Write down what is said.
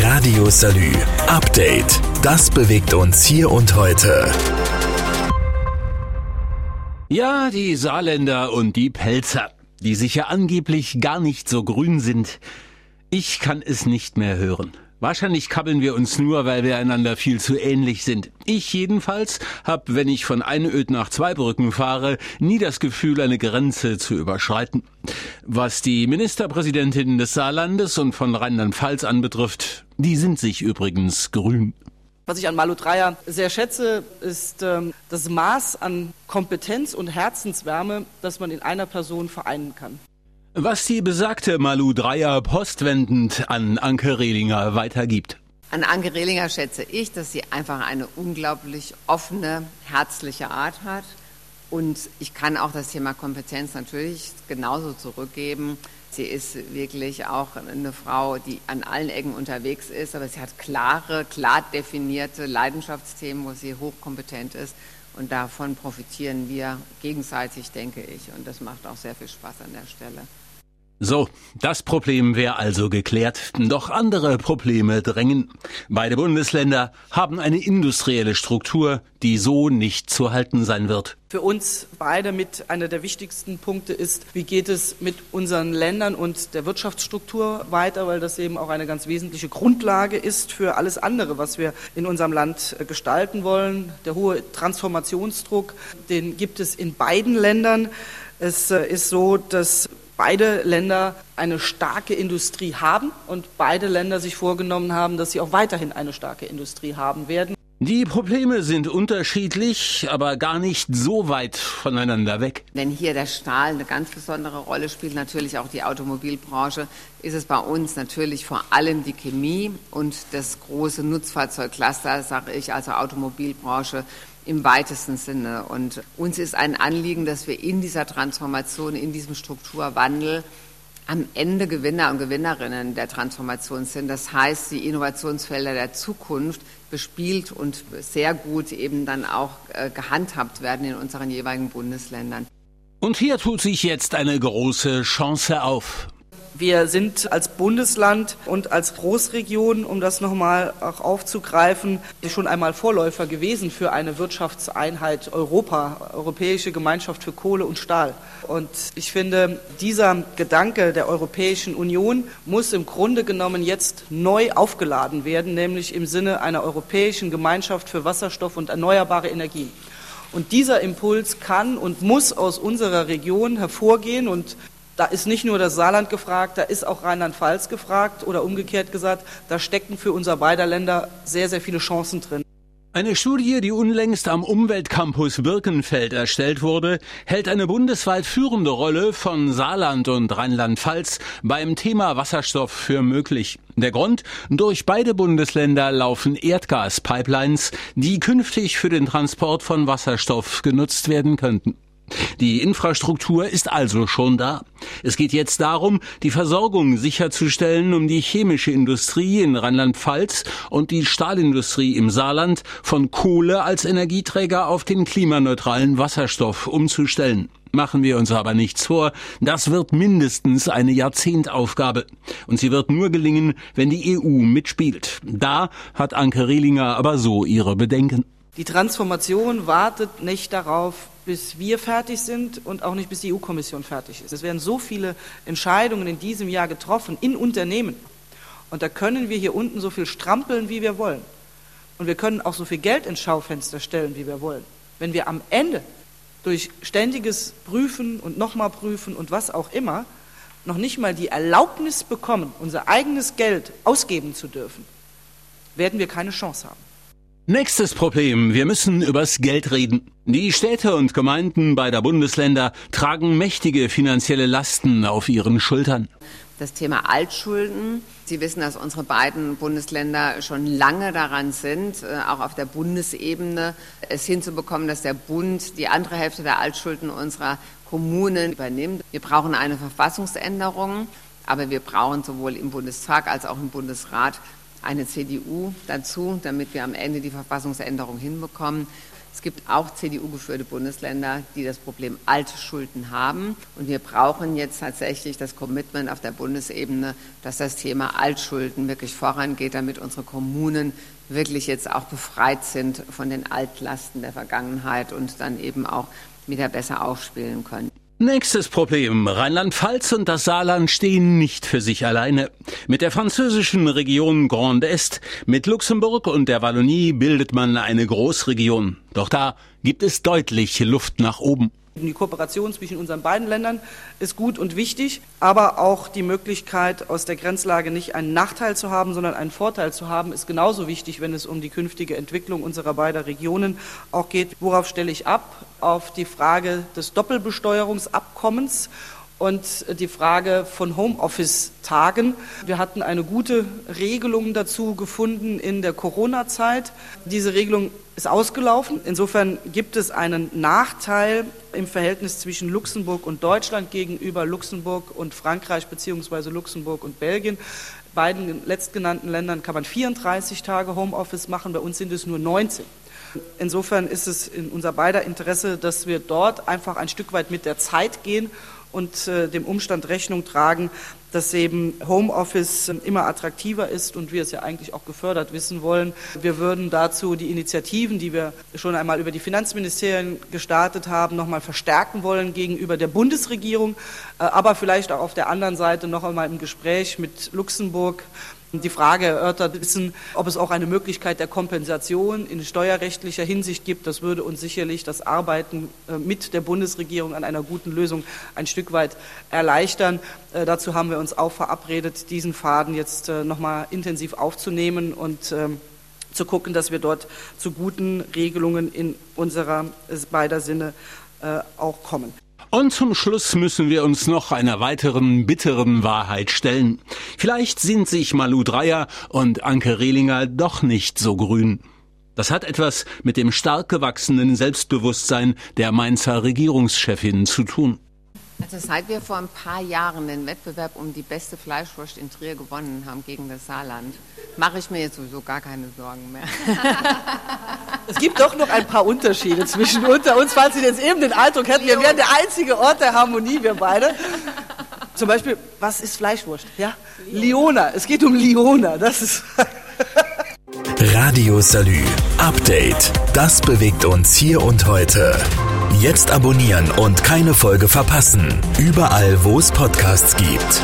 Radio Salü. Update. Das bewegt uns hier und heute. Ja, die Saarländer und die Pelzer, die sich ja angeblich gar nicht so grün sind. Ich kann es nicht mehr hören. Wahrscheinlich kabbeln wir uns nur, weil wir einander viel zu ähnlich sind. Ich jedenfalls habe, wenn ich von Einöd nach Zweibrücken fahre, nie das Gefühl, eine Grenze zu überschreiten. Was die Ministerpräsidentinnen des Saarlandes und von Rheinland-Pfalz anbetrifft, die sind sich übrigens grün. Was ich an Malu Dreyer sehr schätze, ist ähm, das Maß an Kompetenz und Herzenswärme, das man in einer Person vereinen kann. Was die besagte Malu Dreier postwendend an Anke Rehlinger weitergibt. An Anke Rehlinger schätze ich, dass sie einfach eine unglaublich offene, herzliche Art hat. Und ich kann auch das Thema Kompetenz natürlich genauso zurückgeben. Sie ist wirklich auch eine Frau, die an allen Ecken unterwegs ist, aber sie hat klare, klar definierte Leidenschaftsthemen, wo sie hochkompetent ist. Und davon profitieren wir gegenseitig, denke ich. Und das macht auch sehr viel Spaß an der Stelle. So, das Problem wäre also geklärt. Doch andere Probleme drängen. Beide Bundesländer haben eine industrielle Struktur, die so nicht zu halten sein wird. Für uns beide mit einer der wichtigsten Punkte ist, wie geht es mit unseren Ländern und der Wirtschaftsstruktur weiter, weil das eben auch eine ganz wesentliche Grundlage ist für alles andere, was wir in unserem Land äh, gestalten wollen. Der hohe Transformationsdruck, den gibt es in beiden Ländern. Es äh, ist so, dass beide Länder eine starke Industrie haben und beide Länder sich vorgenommen haben, dass sie auch weiterhin eine starke Industrie haben werden. Die Probleme sind unterschiedlich, aber gar nicht so weit voneinander weg. Wenn hier der Stahl eine ganz besondere Rolle spielt, natürlich auch die Automobilbranche, ist es bei uns natürlich vor allem die Chemie und das große Nutzfahrzeugcluster, sage ich, also Automobilbranche im weitesten Sinne. Und uns ist ein Anliegen, dass wir in dieser Transformation, in diesem Strukturwandel am Ende Gewinner und Gewinnerinnen der Transformation sind. Das heißt, die Innovationsfelder der Zukunft bespielt und sehr gut eben dann auch äh, gehandhabt werden in unseren jeweiligen Bundesländern. Und hier tut sich jetzt eine große Chance auf. Wir sind als Bundesland und als Großregion, um das nochmal auch aufzugreifen, schon einmal Vorläufer gewesen für eine Wirtschaftseinheit Europa, Europäische Gemeinschaft für Kohle und Stahl. Und ich finde, dieser Gedanke der Europäischen Union muss im Grunde genommen jetzt neu aufgeladen werden, nämlich im Sinne einer Europäischen Gemeinschaft für Wasserstoff und erneuerbare Energien. Und dieser Impuls kann und muss aus unserer Region hervorgehen. Und da ist nicht nur das Saarland gefragt, da ist auch Rheinland-Pfalz gefragt oder umgekehrt gesagt, da stecken für unser beider Länder sehr, sehr viele Chancen drin. Eine Studie, die unlängst am Umweltcampus Birkenfeld erstellt wurde, hält eine bundesweit führende Rolle von Saarland und Rheinland-Pfalz beim Thema Wasserstoff für möglich. Der Grund? Durch beide Bundesländer laufen Erdgaspipelines, die künftig für den Transport von Wasserstoff genutzt werden könnten. Die Infrastruktur ist also schon da. Es geht jetzt darum, die Versorgung sicherzustellen, um die chemische Industrie in Rheinland-Pfalz und die Stahlindustrie im Saarland von Kohle als Energieträger auf den klimaneutralen Wasserstoff umzustellen. Machen wir uns aber nichts vor, das wird mindestens eine Jahrzehntaufgabe. Und sie wird nur gelingen, wenn die EU mitspielt. Da hat Anke Rehlinger aber so ihre Bedenken. Die Transformation wartet nicht darauf, bis wir fertig sind und auch nicht bis die EU-Kommission fertig ist. Es werden so viele Entscheidungen in diesem Jahr getroffen in Unternehmen. Und da können wir hier unten so viel strampeln, wie wir wollen. Und wir können auch so viel Geld ins Schaufenster stellen, wie wir wollen. Wenn wir am Ende durch ständiges Prüfen und nochmal prüfen und was auch immer noch nicht mal die Erlaubnis bekommen, unser eigenes Geld ausgeben zu dürfen, werden wir keine Chance haben. Nächstes Problem. Wir müssen übers Geld reden. Die Städte und Gemeinden beider Bundesländer tragen mächtige finanzielle Lasten auf ihren Schultern. Das Thema Altschulden. Sie wissen, dass unsere beiden Bundesländer schon lange daran sind, äh, auch auf der Bundesebene es hinzubekommen, dass der Bund die andere Hälfte der Altschulden unserer Kommunen übernimmt. Wir brauchen eine Verfassungsänderung, aber wir brauchen sowohl im Bundestag als auch im Bundesrat eine CDU dazu, damit wir am Ende die Verfassungsänderung hinbekommen. Es gibt auch CDU-geführte Bundesländer, die das Problem alte Schulden haben. Und wir brauchen jetzt tatsächlich das Commitment auf der Bundesebene, dass das Thema Altschulden wirklich vorangeht, damit unsere Kommunen wirklich jetzt auch befreit sind von den Altlasten der Vergangenheit und dann eben auch wieder besser aufspielen können. Nächstes Problem. Rheinland-Pfalz und das Saarland stehen nicht für sich alleine. Mit der französischen Region Grand Est, mit Luxemburg und der Wallonie bildet man eine Großregion. Doch da gibt es deutlich Luft nach oben. Die Kooperation zwischen unseren beiden Ländern ist gut und wichtig, aber auch die Möglichkeit, aus der Grenzlage nicht einen Nachteil zu haben, sondern einen Vorteil zu haben, ist genauso wichtig, wenn es um die künftige Entwicklung unserer beiden Regionen auch geht. Worauf stelle ich ab? Auf die Frage des Doppelbesteuerungsabkommens und die Frage von Homeoffice-Tagen. Wir hatten eine gute Regelung dazu gefunden in der Corona-Zeit. Diese Regelung ist ausgelaufen. Insofern gibt es einen Nachteil im Verhältnis zwischen Luxemburg und Deutschland gegenüber Luxemburg und Frankreich beziehungsweise Luxemburg und Belgien. Beiden letztgenannten Ländern kann man 34 Tage Homeoffice machen, bei uns sind es nur 19. Insofern ist es in unser beider Interesse, dass wir dort einfach ein Stück weit mit der Zeit gehen und äh, dem Umstand Rechnung tragen, dass eben Homeoffice äh, immer attraktiver ist und wir es ja eigentlich auch gefördert wissen wollen. Wir würden dazu die Initiativen, die wir schon einmal über die Finanzministerien gestartet haben, noch einmal verstärken wollen gegenüber der Bundesregierung, äh, aber vielleicht auch auf der anderen Seite noch einmal im Gespräch mit Luxemburg die Frage erörtert wissen, ob es auch eine Möglichkeit der Kompensation in steuerrechtlicher Hinsicht gibt. Das würde uns sicherlich das Arbeiten äh, mit der Bundesregierung an einer guten Lösung ein Stück weit erleichtern. Äh, dazu haben wir uns auch verabredet, diesen Faden jetzt äh, noch mal intensiv aufzunehmen und ähm, zu gucken, dass wir dort zu guten Regelungen in unserer beider Sinne auch kommen. Und zum Schluss müssen wir uns noch einer weiteren bitteren Wahrheit stellen. Vielleicht sind sich Malu Dreyer und Anke Rehlinger doch nicht so grün. Das hat etwas mit dem stark gewachsenen Selbstbewusstsein der Mainzer Regierungschefin zu tun. Also seit wir vor ein paar Jahren den Wettbewerb um die beste Fleischwurst in Trier gewonnen haben gegen das Saarland, mache ich mir jetzt sowieso gar keine Sorgen mehr. Es gibt doch noch ein paar Unterschiede zwischen unter uns, falls Sie jetzt eben den Eindruck hätten, wir wären der einzige Ort der Harmonie, wir beide. Zum Beispiel, was ist Fleischwurst? Ja? Liona. Es geht um Liona. Das ist. Radio Salü. Update. Das bewegt uns hier und heute. Jetzt abonnieren und keine Folge verpassen. Überall, wo es Podcasts gibt.